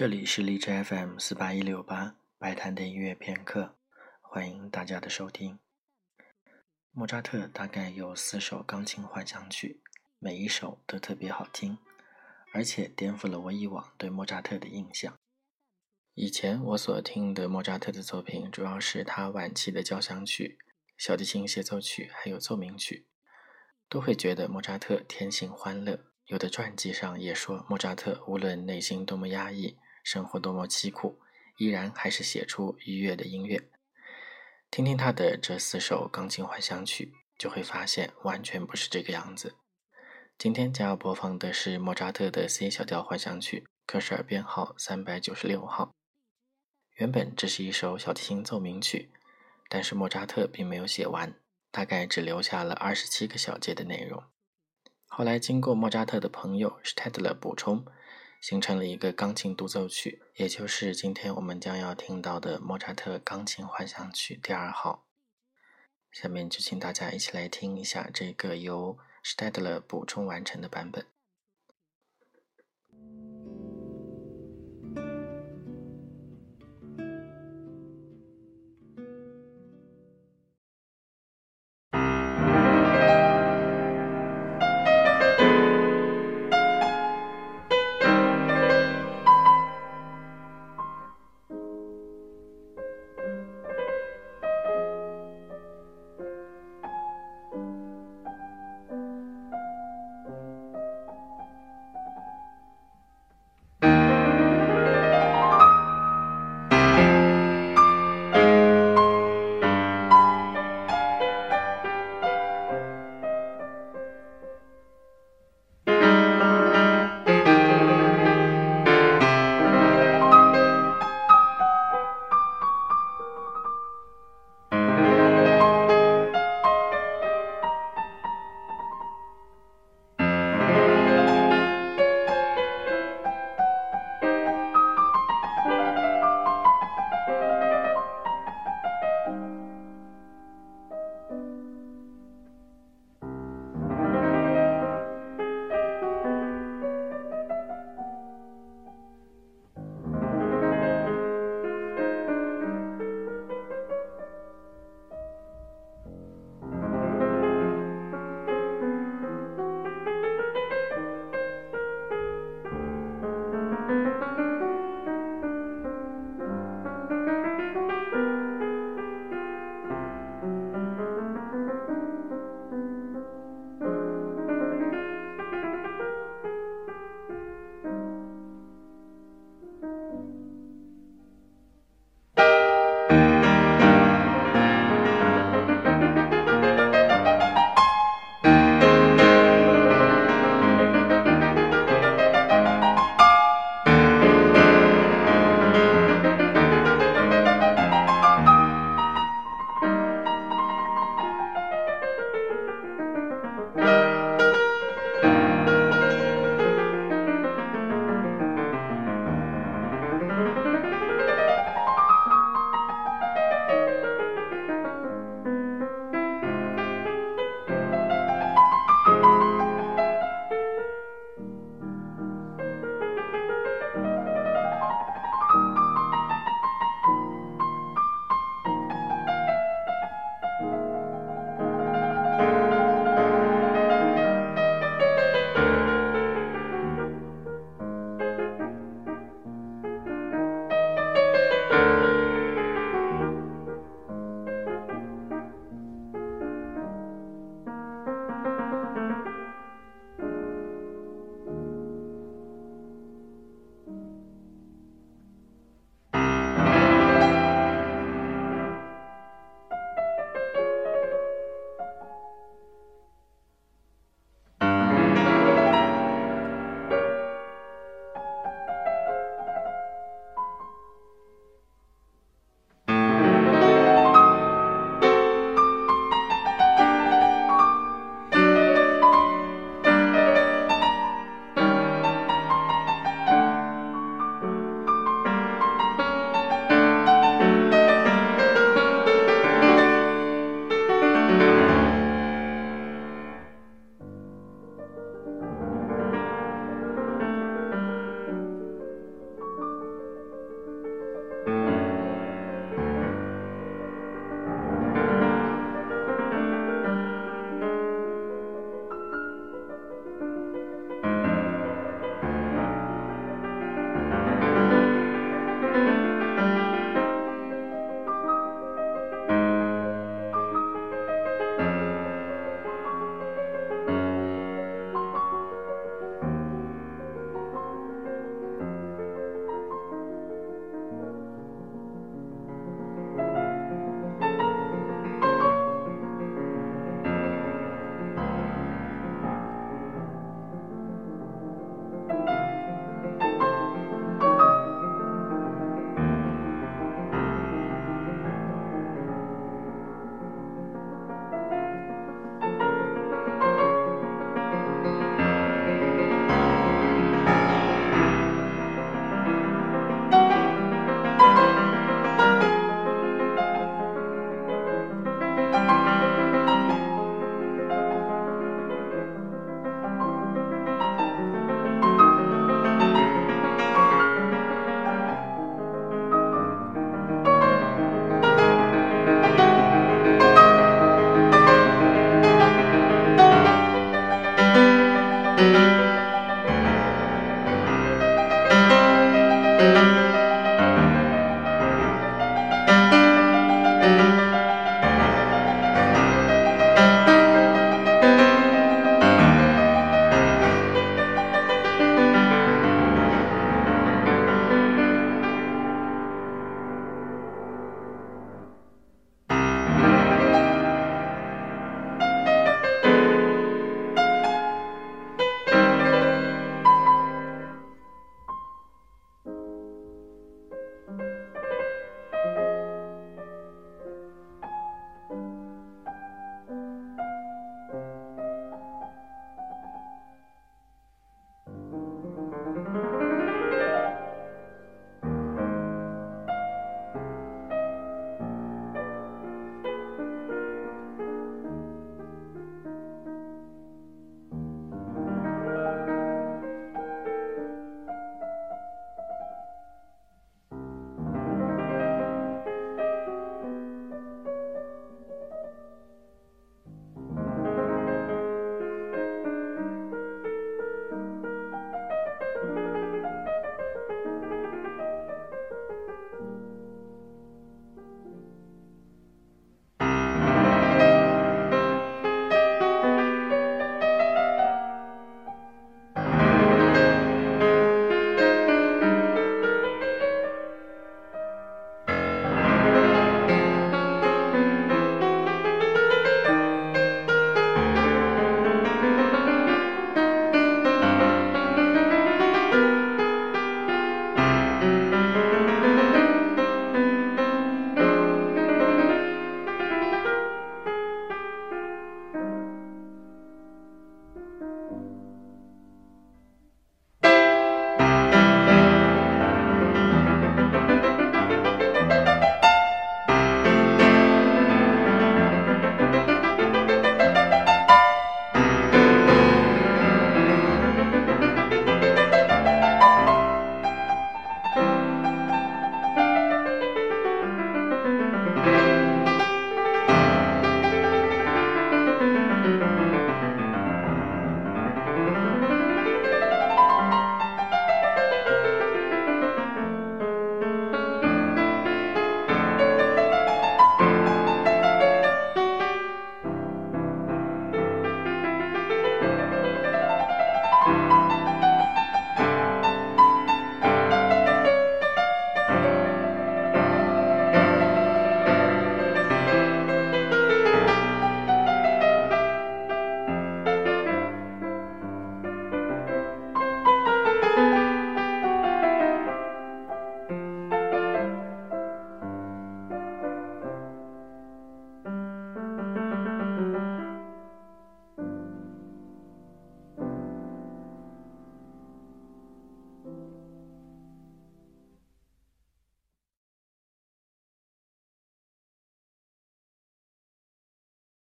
这里是荔枝 FM 四八一六八白谈的音乐片刻，欢迎大家的收听。莫扎特大概有四首钢琴幻想曲，每一首都特别好听，而且颠覆了我以往对莫扎特的印象。以前我所听的莫扎特的作品，主要是他晚期的交响曲、小提琴协奏曲，还有奏鸣曲，都会觉得莫扎特天性欢乐。有的传记上也说，莫扎特无论内心多么压抑，生活多么凄苦，依然还是写出愉悦的音乐。听听他的这四首钢琴幻想曲，就会发现完全不是这个样子。今天将要播放的是莫扎特的 C 小调幻想曲，克什尔编号三百九十六号。原本这是一首小提琴奏鸣曲，但是莫扎特并没有写完，大概只留下了二十七个小节的内容。后来，经过莫扎特的朋友施泰德勒补充，形成了一个钢琴独奏曲，也就是今天我们将要听到的莫扎特钢琴幻想曲第二号。下面就请大家一起来听一下这个由施泰德勒补充完成的版本。